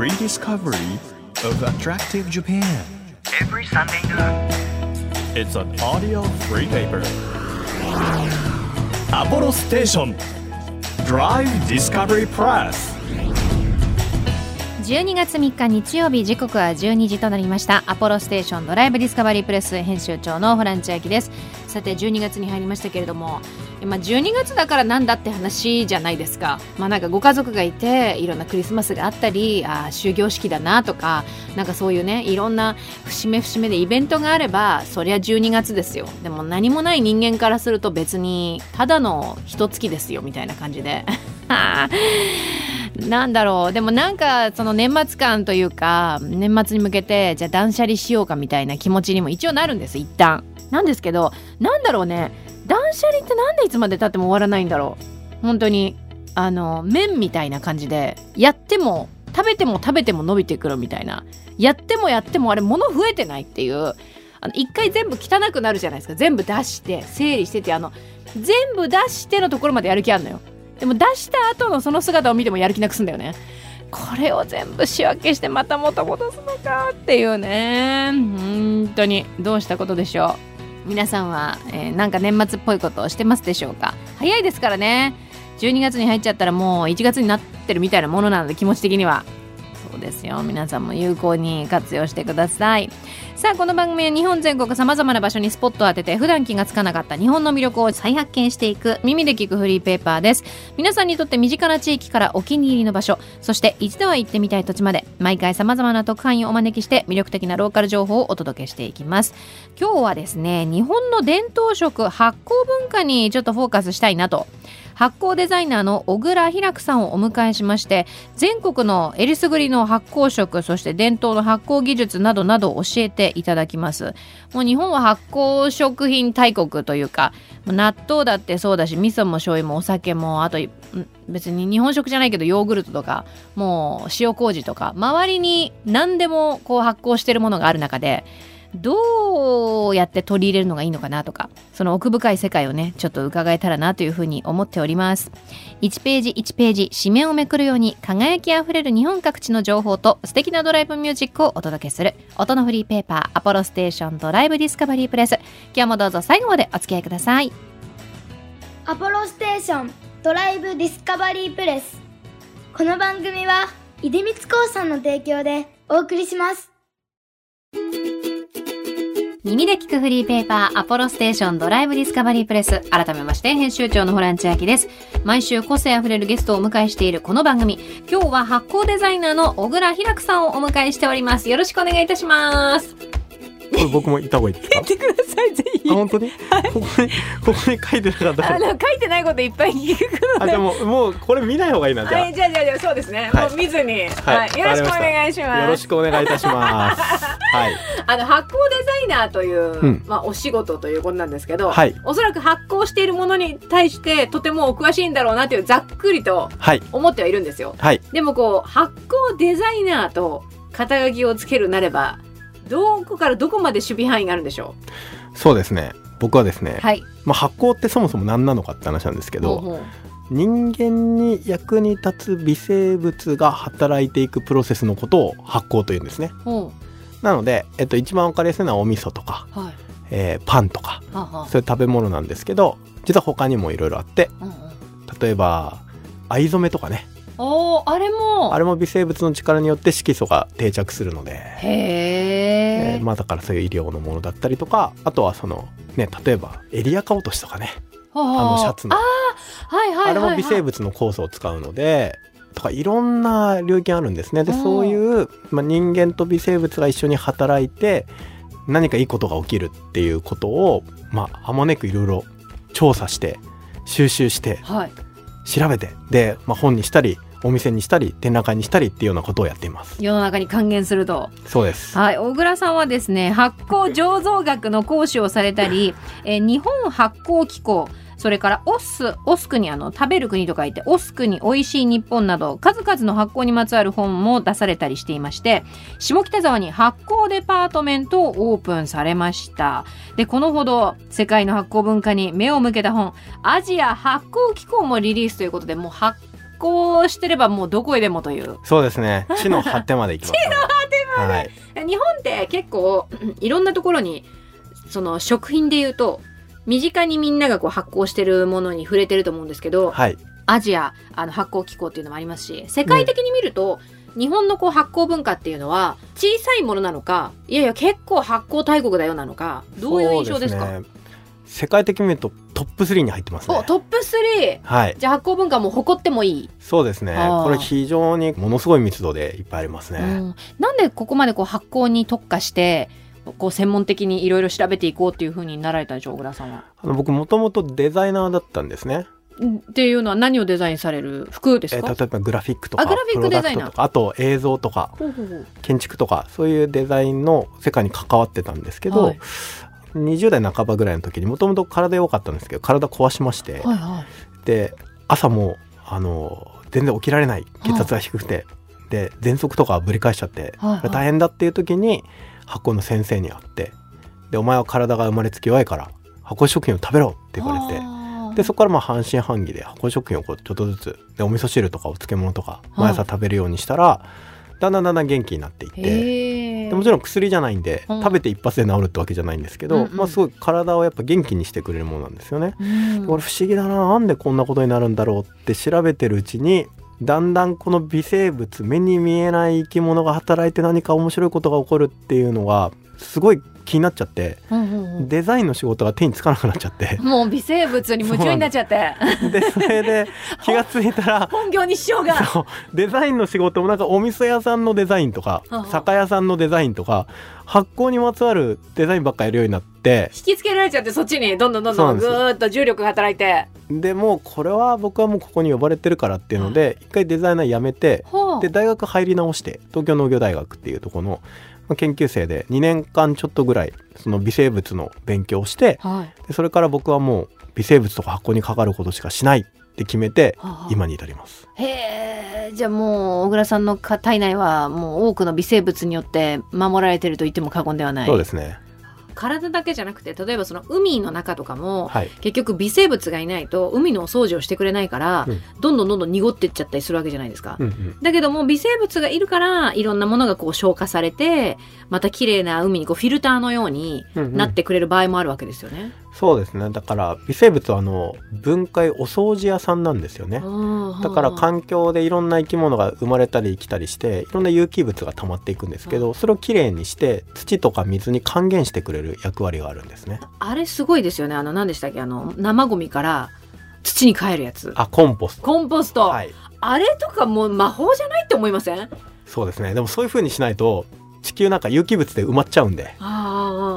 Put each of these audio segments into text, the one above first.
rediscovery of attractive Japan. Every Sunday noon. It's an audio free paper. Apollo Station Drive Discovery Press. 12月3日日曜日時刻は12時となりましたアポロステーションドライブディスカバリープレス編集長のホラン千秋ですさて12月に入りましたけれどもまあ、12月だからなんだって話じゃないですか、まあ、なんかご家族がいていろんなクリスマスがあったりあ終業式だなとかなんかそういうねいろんな節目節目でイベントがあればそりゃ12月ですよ。でも何もない人間からすると別にただの一月ですよみたいな感じで。なんだろう。でもなんかその年末感というか年末に向けてじゃあ断捨離しようかみたいな気持ちにも一応なるんです一旦。なんですけどなんだろうね。断捨離ってなんでいつまでたっても終わらないんだろう。本当にあの麺みたいな感じでやっても食べても食べても伸びてくるみたいな。やってもやってもあれ物増えてないっていう。あの一回全部汚くなるじゃないですか。全部出して整理しててあの全部出してのところまでやる気あるのよ。でも出した後のその姿を見てもやる気なくすんだよね。これを全部仕分けしてまた元戻すのかっていうね。本当に。どうしたことでしょう。皆さんは、えー、なんか年末っぽいことをしてますでしょうか？早いですからね。12月に入っちゃったらもう1月になってるみたいなものなので気持ち的には。そうですよ。皆さんも有効に活用してください。さあこの番組は日本全国さまざまな場所にスポットを当てて普段気がつかなかった日本の魅力を再発見していく耳で聞くフリーペーパーです。皆さんにとって身近な地域からお気に入りの場所そして一度は行ってみたい土地まで毎回さまざまな特派員をお招きして魅力的なローカル情報をお届けしていきます。今日はですね日本の伝統食発酵文化にちょっとフォーカスしたいなと。発酵デザイナーの小倉ひらくさんをお迎えしまして全国のえりすぐりの発酵食そして伝統の発酵技術などなどを教えていただきます。もう日本は発酵食品大国というか納豆だってそうだし味噌も醤油もお酒もあと別に日本食じゃないけどヨーグルトとかもう塩麹とか周りに何でもこう発酵してるものがある中でどうやって取り入れるのがいいのかなとかその奥深い世界をねちょっと伺えたらなというふうに思っております。1ページ1ページ紙面をめくるように輝きあふれる日本各地の情報と素敵なドライブミュージックをお届けする音のフリーペーパーアポロステーションドライブディスカバリープレス。今日もどうぞ最後までお付き合いください。アポロステーションドライブディスカバリープレス。この番組は出光興産の提供でお送りします。耳で聞くフリーペーパーアポロステーションドライブディスカバリープレス。改めまして編集長のホラン千秋です。毎週個性あふれるゲストをお迎えしているこの番組。今日は発酵デザイナーの小倉ひらくさんをお迎えしております。よろしくお願いいたします。これ僕もいた方がいいですか？言ってくださいぜひ。本当に、はい、ここにここに書いてなかったあの書いてないこといっぱい聞くのであでももうこれ見ない方がいいなじゃあ、はい、じゃあじゃあそうですね、はい、もう見ずに、はい、よろしくお願いします。よろしくお願いいたします。はい。あの発酵デナーという、うん、まあお仕事ということなんですけど、はい、おそらく発酵しているものに対してとてもお詳しいんだろうなというざっくりと思ってはいるんですよ、はい、でもこう発酵デザイナーと肩書きをつけるなればどこからどこまで守備範囲があるんでしょう？そうですね。僕はですね、はい、まあ、発酵ってそもそも何なのかって話なんですけど、ほうほう。人間に役に立つ微生物が働いていくプロセスのことを発酵というんですね。なので、えっと、一番分かりやすいのはお味噌とか、はい、えー、パンとか、ははそういう食べ物なんですけど実は他にもいろいろあって、うんうん、例えば藍染めとかね。おあれも。あれも微生物の力によって色素が定着するので。へえー、まあだからそういう医療のものだったりとかあとはそのね例えばエリアカ落としとかね。あのシャツの。あ,、はいはい、あれも微生物の酵素を使うのでとかいろんな領域あるんですね。でそういう、まあ、人間と微生物が一緒に働いて何かいいことが起きるっていうことをまああまねくいろいろ調査して収集して、はい、調べてで、まあ、本にしたりお店にしたり展覧会にしたりっていうようなことをやっています。世の中に還元すると。そうです。はい。小倉さんはですね発酵醸造学の講師をされたりえ日本発酵機構それからオス、オスクにあの食べる国と書いて、オスクに美味しい日本など、数々の発酵にまつわる本も出されたりしていまして、下北沢に発酵デパートメントをオープンされました。で、このほど世界の発酵文化に目を向けた本、アジア発酵機構もリリースということで、もう発酵してればもうどこへでもという。そうですね。地の果てまで行きます、ね、地の果てまで、はい、日本って結構いろんなところにその食品で言うと身近にみんながこう発酵してるものに触れてると思うんですけど、はい、アジアあの発酵機構っていうのもありますし世界的に見ると、ね、日本のこう発酵文化っていうのは小さいものなのかいやいや結構発酵大国だよなのかどういう印象ですか？世界的に見るとトップ3に入ってますね。トップ 3! はい。じゃあ発酵文化も誇ってもいい？そうですね。これ非常にものすごい密度でいっぱいありますね。うん、なんでここまでこう発酵に特化してこう専門的にいろいろ調べていこうっていうふうになられたんでしょう小倉さんは。あの僕もともとデザイナーだったんですね。っていうのは何をデザインされる服ですか、えー、例えばグラフィックとかグラフィックデザイナー。あと映像とか建築とかそういうデザインの世界に関わってたんですけど、はい、20代半ばぐらいの時にもともと体良かったんですけど体壊しまして、はいはい、で朝もあの全然起きられない血圧が低くて、はい、で喘息とかぶり返しちゃって、はいはい、大変だっていう時に発酵の先生に会ってでお前は体が生まれつき弱いから発酵食品を食べろって言われてでそこからまあ半信半疑で発酵食品をこうちょっとずつでお味噌汁とかお漬物とか毎朝食べるようにしたら、はい、だんだんだんだん元気になっていってでもちろん薬じゃないんで、うん、食べて一発で治るってわけじゃないんですけど、うんうん、まあ、すごい体をやっぱ元気にしてくれるものなんですよね。うん、これ不思議だななんでこんなことになるんだろうって調べてるうちにだんだんこの微生物目に見えない生き物が働いて何か面白いことが起こるっていうのがすごい気になっちゃって、うんうんうん、デザインの仕事が手につかなくなっちゃって。もう微生物に夢中になっちゃって。でそれで 気が付いたら 本業にしようがデザインの仕事もなんかお味噌屋さんのデザインとか酒屋さんのデザインとか発酵にまつわるデザインばっかやるようになって。引きつけられちゃってそっちに。どんどんどんどんぐーっと重力が働いてでもうこれは僕はもうここに呼ばれてるからっていうので一回デザイナー辞めてで大学入り直して東京農業大学っていうところの研究生で2年間ちょっとぐらいその微生物の勉強をして、はい、でそれから僕はもう微生物とか発酵にかかることしかしないって決めて今に至ります。へえじゃあもう小倉さんの体内はもう多くの微生物によって守られてると言っても過言ではない。そうですね。体だけじゃなくて例えばその海の中とかも、はい、結局微生物がいないと海のお掃除をしてくれないから、うん、どんどんどんどん濁ってっちゃったりするわけじゃないですか、うんうん、だけども微生物がいるからいろんなものがこう消化されてまた綺麗な海にこうフィルターのようになってくれる場合もあるわけですよね、うんうんそうですね。だから微生物はあの分解お掃除屋さんなんですよね。だから環境でいろんな生き物が生まれたり生きたりしていろんな有機物が溜まっていくんですけどそれをきれいにして土とか水に還元してくれる役割があるんですね。あれすごいですよね。あの何でしたっけ？あの生ゴミから土に帰るやつ。あコンポスト。コンポスト、はい、あれとかもう魔法じゃないって思いません？そうですね。でもそういうふうにしないと地球なんか有機物で埋まっちゃうんで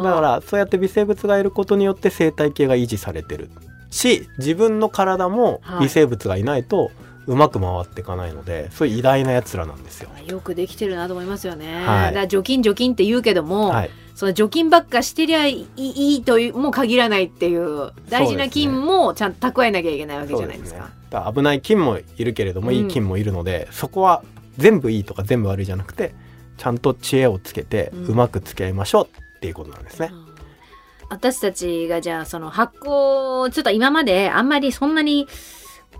だからそうやって微生物がいることによって生態系が維持されてるし自分の体も微生物がいないとうまく回っていかないので、そういう偉大なやつらなんですよ。よくできてるなと思いますよね。はい、だ除菌除菌って言うけども、はい、その除菌ばっかしてりゃいいというも限らないっていう大事な菌もちゃんと蓄えなきゃいけないわけじゃないですか。すね、危ない菌もいるけれども、いい菌もいるので、そこは全部いいとか全部悪いじゃなくてちゃんと知恵をつけてうまく付き合いましょうっていうことなんですね。うん、私たちがじゃあその発酵ちょっと今まであんまりそんなに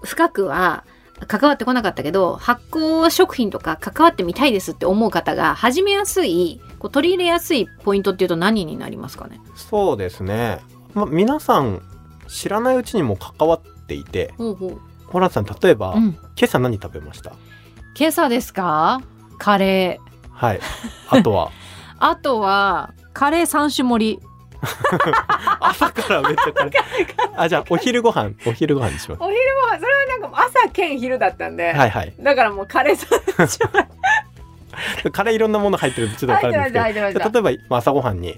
深くは関わってこなかったけど発酵食品とか関わってみたいですって思う方が始めやすいこう取り入れやすいポイントっていうと何になりますかね？そうですね、ま、皆さん知らないうちにも関わっていてホランさん例えば、うん、今朝何食べました？今朝ですか？カレー。はい。あとは？あとは、カレー三種盛り。朝からめっちゃカレー。あ、じゃあお昼ご飯、お昼ご飯にします。お昼ご飯、それはなんか朝兼昼だったんで。はいはい。だからもうカレー三種盛り。カレーいろんなもの入ってるちょっと分かるんですけど例えば朝ごはんに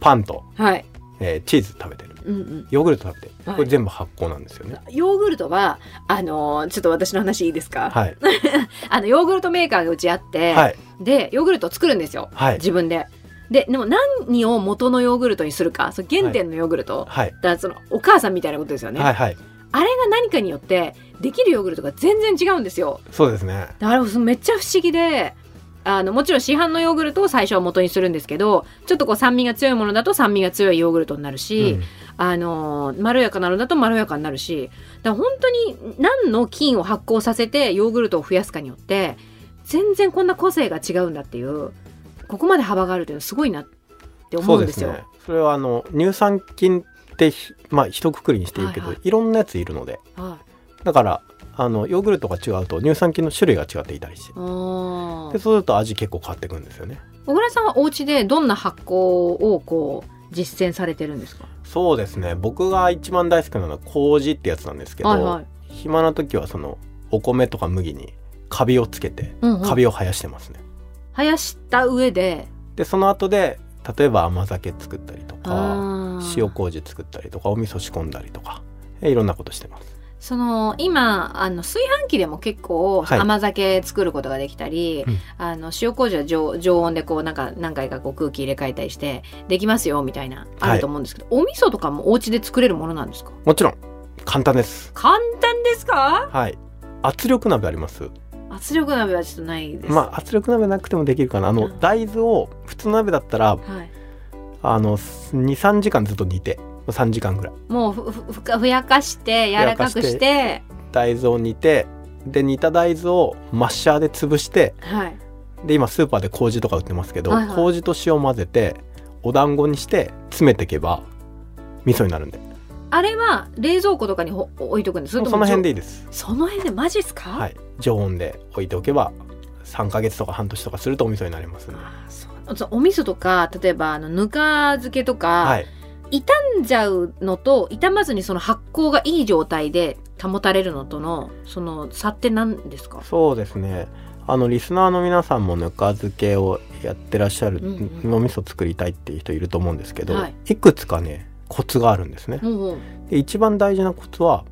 パンと、はいえー、チーズ食べてる、うんうん、ヨーグルト食べてる、これ全部発酵なんですよね、ヨーグルトはあのー、ちょっと私の話いいですか、はい、あのヨーグルトメーカーがうちあって、はい、でヨーグルトを作るんですよ、はい、自分で。ででも何を元のヨーグルトにするかその原点のヨーグルト、はい、だそのお母さんみたいなことですよね、はいはい、あれが何かによってできるヨーグルトが全然違うんですよ。そうですね。だからめっちゃ不思議であのもちろん市販のヨーグルトを最初は元にするんですけどちょっとこう酸味が強いものだと酸味が強いヨーグルトになるし、うん、あのまろやかなのだとまろやかになるしだから本当に何の菌を発酵させてヨーグルトを増やすかによって全然こんな個性が違うんだっていうここまで幅があるというのはすごいなって思うんですよ。そ、ね、それはあの乳酸菌ってまあ一括りにしていいけど、はいはい、いろんなやついるので、はい、だからあのヨーグルトが違うと乳酸菌の種類が違っていたりして。でそうすると味結構変わってくるんですよね。小倉さんはお家でどんな発酵をこう実践されてるんですか？そうですね。僕が一番大好きなのは麹ってやつなんですけど、はいはい、暇な時はそのお米とか麦にカビをつけて、うんうん、カビを生やしてますね生やした上ででその後で例えば甘酒作ったりとか塩麹作ったりとかお味噌仕込んだりとかいろんなことしてます。その今あの炊飯器でも結構甘酒作ることができたり、はい、あの塩麹は常常温でこうなんか何回かこう空気入れ替えたりしてできますよみたいなあると思うんですけど、はい、お味噌とかもお家で作れるものなんですか？もちろん。簡単です。簡単ですか？はい。圧力鍋あります圧力鍋はちょっとないです。まあ圧力鍋なくてもできるかな。あの、大豆を普通の鍋だったら、はい、あの23時間ずっと煮て3時間ぐらい。もうふふふやかして柔らかくして大豆を煮てで煮た大豆をマッシャーで潰して、はい、で今スーパーで麹とか売ってますけど、はいはい、麹と塩混ぜてお団子にして詰めていけば味噌になるんであれは冷蔵庫とかに置いとくんです。その辺でいいです。その辺でマジっすか？はい。常温で置いておけば3か月とか半年とかするとお味噌になりますね。お味噌とか例えばあのぬか漬けとか、はい、傷んじゃうのと傷まずにその発酵がいい状態で保たれるのとのその差って何ですか？そうですね。あのリスナーの皆さんもぬか漬けをやってらっしゃる、うんうん、お味噌作りたいっていう人いると思うんですけど、はい、いくつかねコツがあるんですね、で一番大事なコツは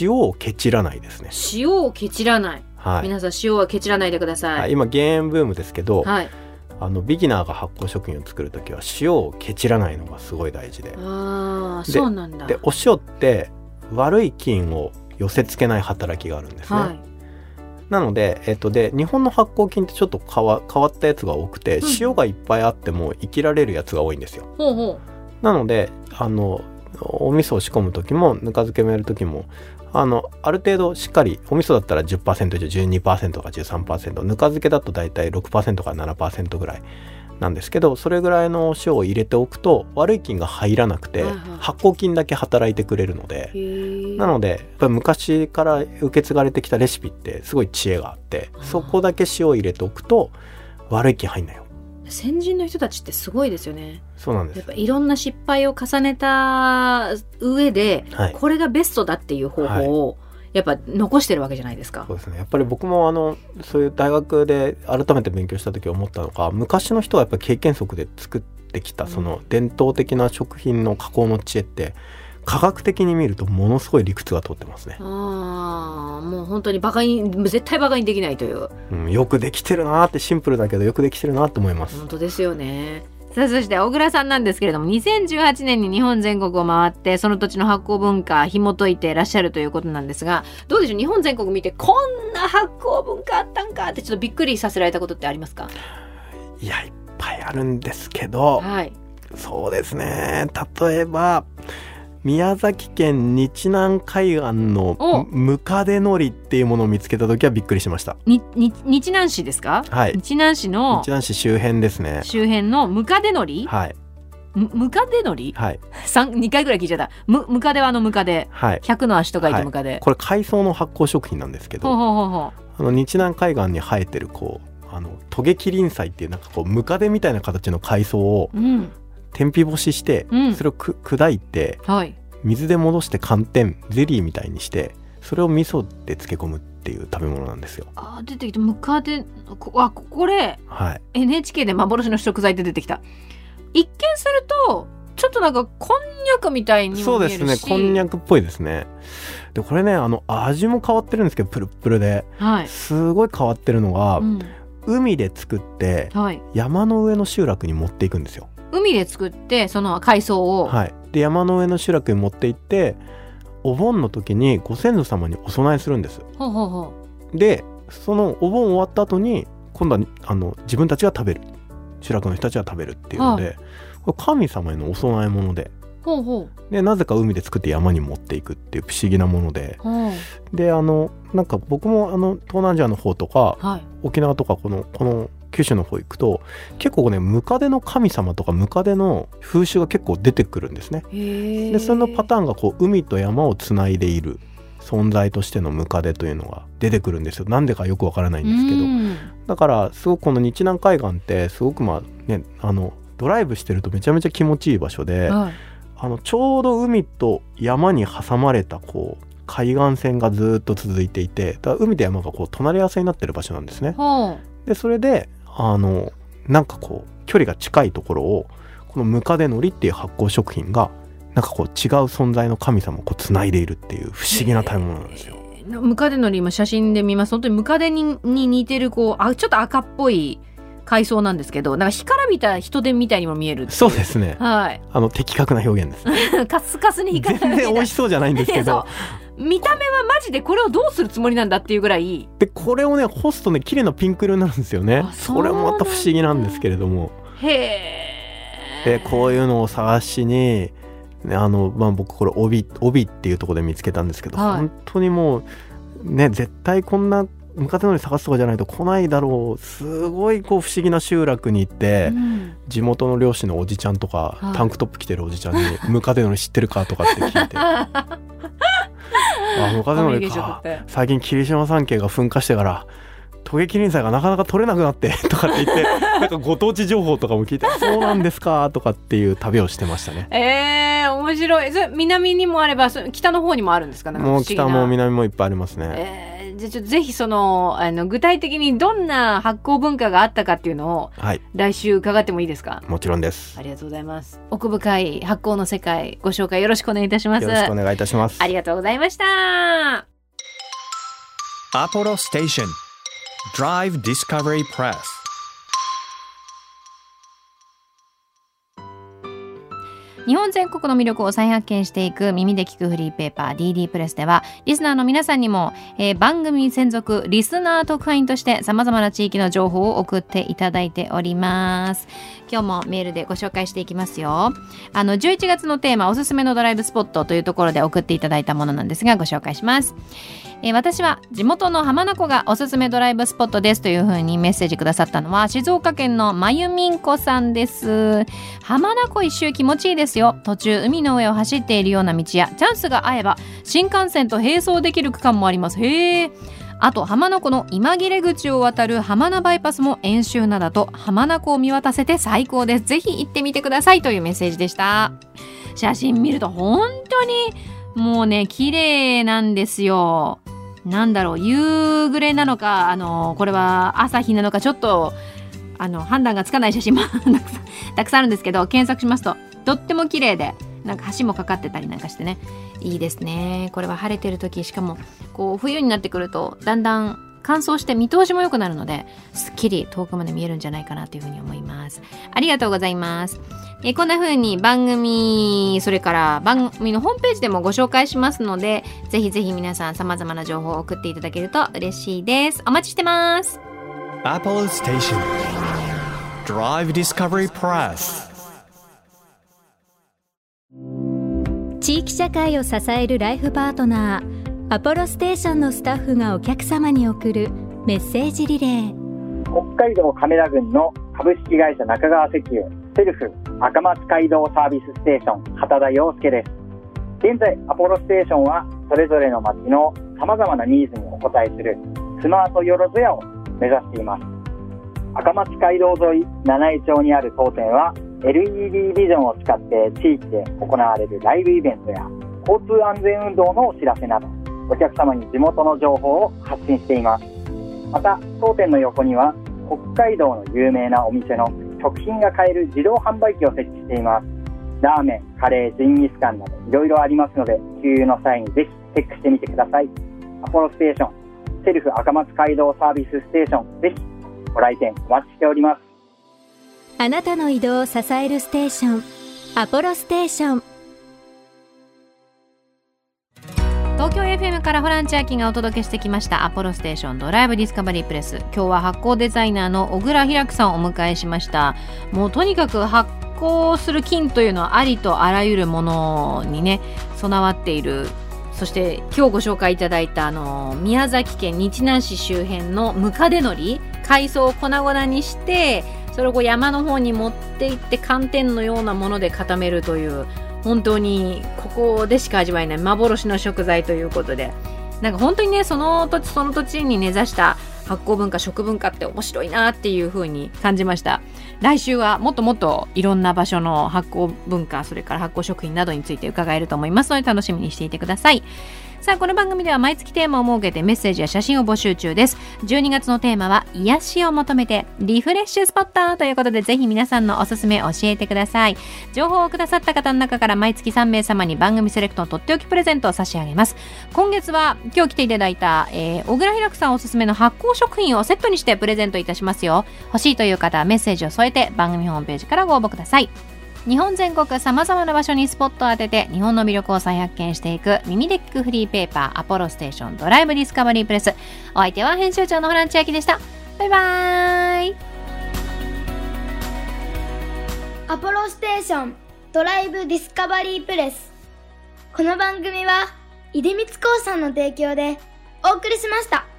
塩をケチらないですね。塩をケチらない、はい、皆さん塩はケチらないでください、はい、今減塩ブームですけど、はい、あのビギナーが発酵食品を作る時は塩をケチらないのがすごい大事で。あそうなんだ。でお塩って悪い菌を寄せ付けない働きがあるんですね、はい、なので,、えっと、で日本の発酵菌ってちょっと変わ変わったやつが多くて、うん、塩がいっぱいあっても生きられるやつが多いんですよ、ほうほうなのであのお味噌を仕込む時もぬか漬けもやる時もあのある程度しっかりお味噌だったら10%以上12%か13%ぬか漬けだと大体6%から7%ぐらいなんですけどそれぐらいの塩を入れておくと悪い菌が入らなくて、発酵菌だけ働いてくれるので。なのでやっぱり昔から受け継がれてきたレシピってすごい知恵があってそこだけ塩を入れておくと悪い菌入んないよ先人の人たちってすごいですよね。そうなんです。やっぱいろんな失敗を重ねた上で、はい、これがベストだっていう方法を、はい、やっぱ残してるわけじゃないですか。そうですね。やっぱり僕もあのそういう大学で改めて勉強した時思ったのが、昔の人はやっぱり経験則で作ってきたその伝統的な食品の加工の知恵って。科学的に見るとものすごい理屈が通ってますね。ああ、もう本当にバカに絶対バカにできないという、うん。よくできてるなってシンプルだけどよくできてるなって思います。本当ですよね。さあそして小倉さんなんですけれども2018年に日本全国を回ってその土地の発酵文化紐解いていらっしゃるということなんですがどうでしょう？日本全国見てこんな発酵文化あったんかってちょっとびっくりさせられたことってありますか？いやいっぱいあるんですけど、はい、そうですね例えば宮崎県日南海岸のムカデのりっていうものを見つけた時はびっくりしました。にに日南市ですか？はい。日南市の日南市周辺ですね。周辺のムカデのり？はい。ムカデのり？はい。2回ぐらい聞いちゃった。ムムカデはあのムカデ、はい、100の足と書いてムカデ、はい、これ海藻の発酵食品なんですけどほうほうほう。あの日南海岸に生えてるこうあのトゲキリン菜っていうなんかこうムカデみたいな形の海藻を、うん天日干しして、うん、それをく砕いて、はい、水で戻して寒天ゼリーみたいにしてそれを味噌で漬け込むっていう食べ物なんですよ。あ出てきた。ムカデあこれ、はい、NHK で幻の食材って出てきた。一見するとちょっとなんかこんにゃくみたいにそうですね。こんにゃくっぽいですね。でこれねあの味も変わってるんですけどプルプルで、はい、すごい変わってるのが、うん、海で作って、はい、山の上の集落に持っていくんですよ。海で作ってその海藻を、はい、で山の上の集落に持って行ってお盆の時にご先祖様にお供えするんです。ほうほうほう。でそのお盆終わった後に今度はあの自分たちが食べる。集落の人たちが食べるっていうので、これ神様へのお供え物で。ほうほう。でなぜか海で作って山に持っていくっていう不思議なもので、であのなんか僕もあの東南アジアの方とか、はい、沖縄とかこのこの九州の方行くと結構ねムカデの神様とかムカデの風習が結構出てくるんですね。でそのパターンがこう海と山をつないでいる存在としてのムカデというのが出てくるんですよ。なんでかよくわからないんですけど。だからすごくこの日南海岸ってすごくまあねあのドライブしてるとめちゃめちゃ気持ちいい場所で、はい、あのちょうど海と山に挟まれたこう海岸線がずっと続いていてだ海と山がこう隣り合わせになってる場所なんですね。でそれであのなんかこう距離が近いところをこのムカデのりっていう発酵食品がなんかこう違う存在の神様をこう繋いでいるっていう不思議な食べ物なんですよ。ムカデのり今写真で見ます。本当にムカデにに似てるこうあちょっと赤っぽい海藻なんですけどなんか干からびた人手みたいにも見えるそうですね。はい。あの的確な表現です、ね、カスカスに干からび全然美味しそうじゃないんですけど見た目はマジでこれをどうするつもりなんだっていうぐらい。でこれをね干すとね綺麗なピンク色になるんですよね。それもまた不思議なんですけれども。へえでこういうのを探しにあの、まあ、僕これ帯帯っていうところで見つけたんですけど、はい、本当にもうね絶対こんなムカデのり探すとかじゃないと来ないだろう。すごいこう不思議な集落に行って、うん、地元の漁師のおじちゃんとか、はい、タンクトップ着てるおじちゃんに「ムカデのり知ってるか?」とかって聞いて あのりか最近霧島山系が噴火してからトゲキリン菜がなかなか取れなくなって とかって言ってなんかご当地情報とかも聞いて そうなんですかとかっていう旅をしてましたね。えー、面白い。南にもあれば北の方にもあるんですか？ね。もう北も南もいっぱいありますね。えーじゃちょっとぜひそのあの具体的にどんな発酵文化があったかっていうのを、はい、来週伺ってもいいですか？もちろんです。ありがとうございます。奥深い発酵の世界ご紹介よろしくお願いいたします。よろしくお願いいたします。ありがとうございました。アポロステーション Drive Discovery Press 日本全国の魅力を再発見していく耳で聞くフリーペーパー DD プレスではリスナーの皆さんにも、えー、番組専属リスナー特派員として様々な地域の情報を送っていただいております。今日もメールでご紹介していきますよ。あの11月のテーマおすすめのドライブスポットというところで送っていただいたものなんですがご紹介します。えー、私は地元の浜名湖がおすすめドライブスポットですというふうにメッセージくださったのは静岡県のまゆみんこさんです。浜名湖一周気持ちいいです。よ。途中海の上を走っているような道やチャンスが合えば新幹線と並走できる区間もあります。へえあと浜名湖の今切れ口を渡る浜名バイパスも演習なだと浜名湖を見渡せて最高です。ぜひ行ってみてくださいというメッセージでした。写真見ると本当にもうね綺麗なんですよ。なんだろう夕暮れなのかあのこれは朝日なのかちょっとあの判断がつかない写真も たくさんあるんですけど検索しますととっても綺麗でなんか橋もかかってたりなんかしてね。いいですね。これは晴れてる時しかもこう冬になってくるとだんだん乾燥して見通しも良くなるのですっきり遠くまで見えるんじゃないかなというふうに思います。ありがとうございます。えこんな風に番組それから番組のホームページでもご紹介しますのでぜひぜひ皆さん様々な情報を送っていただけると嬉しいです。お待ちしてます。Apple Station. Drive Discovery Press. 地域社会を支えるライフパートナーアポロステーションのスタッフがお客様に送るメッセージリレー。北海道亀田郡の株式会社中川石油セルフ赤松街道サービスステーション畑田洋介です。現在アポロステーションはそれぞれの町のさまざまなニーズにお応えするスマートよろずやを目指しています。赤松街道沿い七井町にある当店は LED ビジョンを使って地域で行われるライブイベントや交通安全運動のお知らせなどお客様に地元の情報を発信しています。また当店の横には北海道の有名なお店の食品が買える自動販売機を設置しています。ラーメン、カレー、ジンギスカンなどいろいろありますので給油の際にぜひチェックしてみてください。アポロステーションセルフ赤松街道サービスステーションぜひご来店お待ちしております。あなたの移動を支えるステーションアポロステーション。東京 FM からホランチャーキがお届けしてきましたアポロステーション。ドライブディスカバリープレス。今日は発酵デザイナーの小倉ひらくさんをお迎えしました。もうとにかく発酵する菌というのはありとあらゆるものにね備わっている。そして今日ご紹介いただいたあの宮崎県日南市周辺のムカデのり海藻を粉々にしてそれを山の方に持っていって寒天のようなもので固めるという本当にここでしか味わえない幻の食材ということで。なんか本当にねその土地その土地に根ざした発酵文化食文化って面白いなっていう風に感じました。来週はもっともっといろんな場所の発酵文化それから発酵食品などについて伺えると思いますので楽しみにしていてください。さあこの番組では毎月テーマを設けてメッセージや写真を募集中です。12月のテーマは癒しを求めてリフレッシュスポットということでぜひ皆さんのおすすめ教えてください。情報をくださった方の中から毎月3名様に番組セレクトのとっておきプレゼントを差し上げます。今月は今日来ていただいた、えー、小倉ひさんおすすめの発酵食品をセットにしてプレゼントいたしますよ。欲しいという方はメッセージを添えて番組ホームページからご応募ください。日本全国さまざまな場所にスポットを当てて日本の魅力を再発見していく耳で聞くフリーペーパーアポロステーションドライブディスカバリープレス。お相手は編集長のホラン千秋でした。バイバーイ。アポロステーションドライブディスカバリープレス。この番組は出光興産の提供でお送りしました。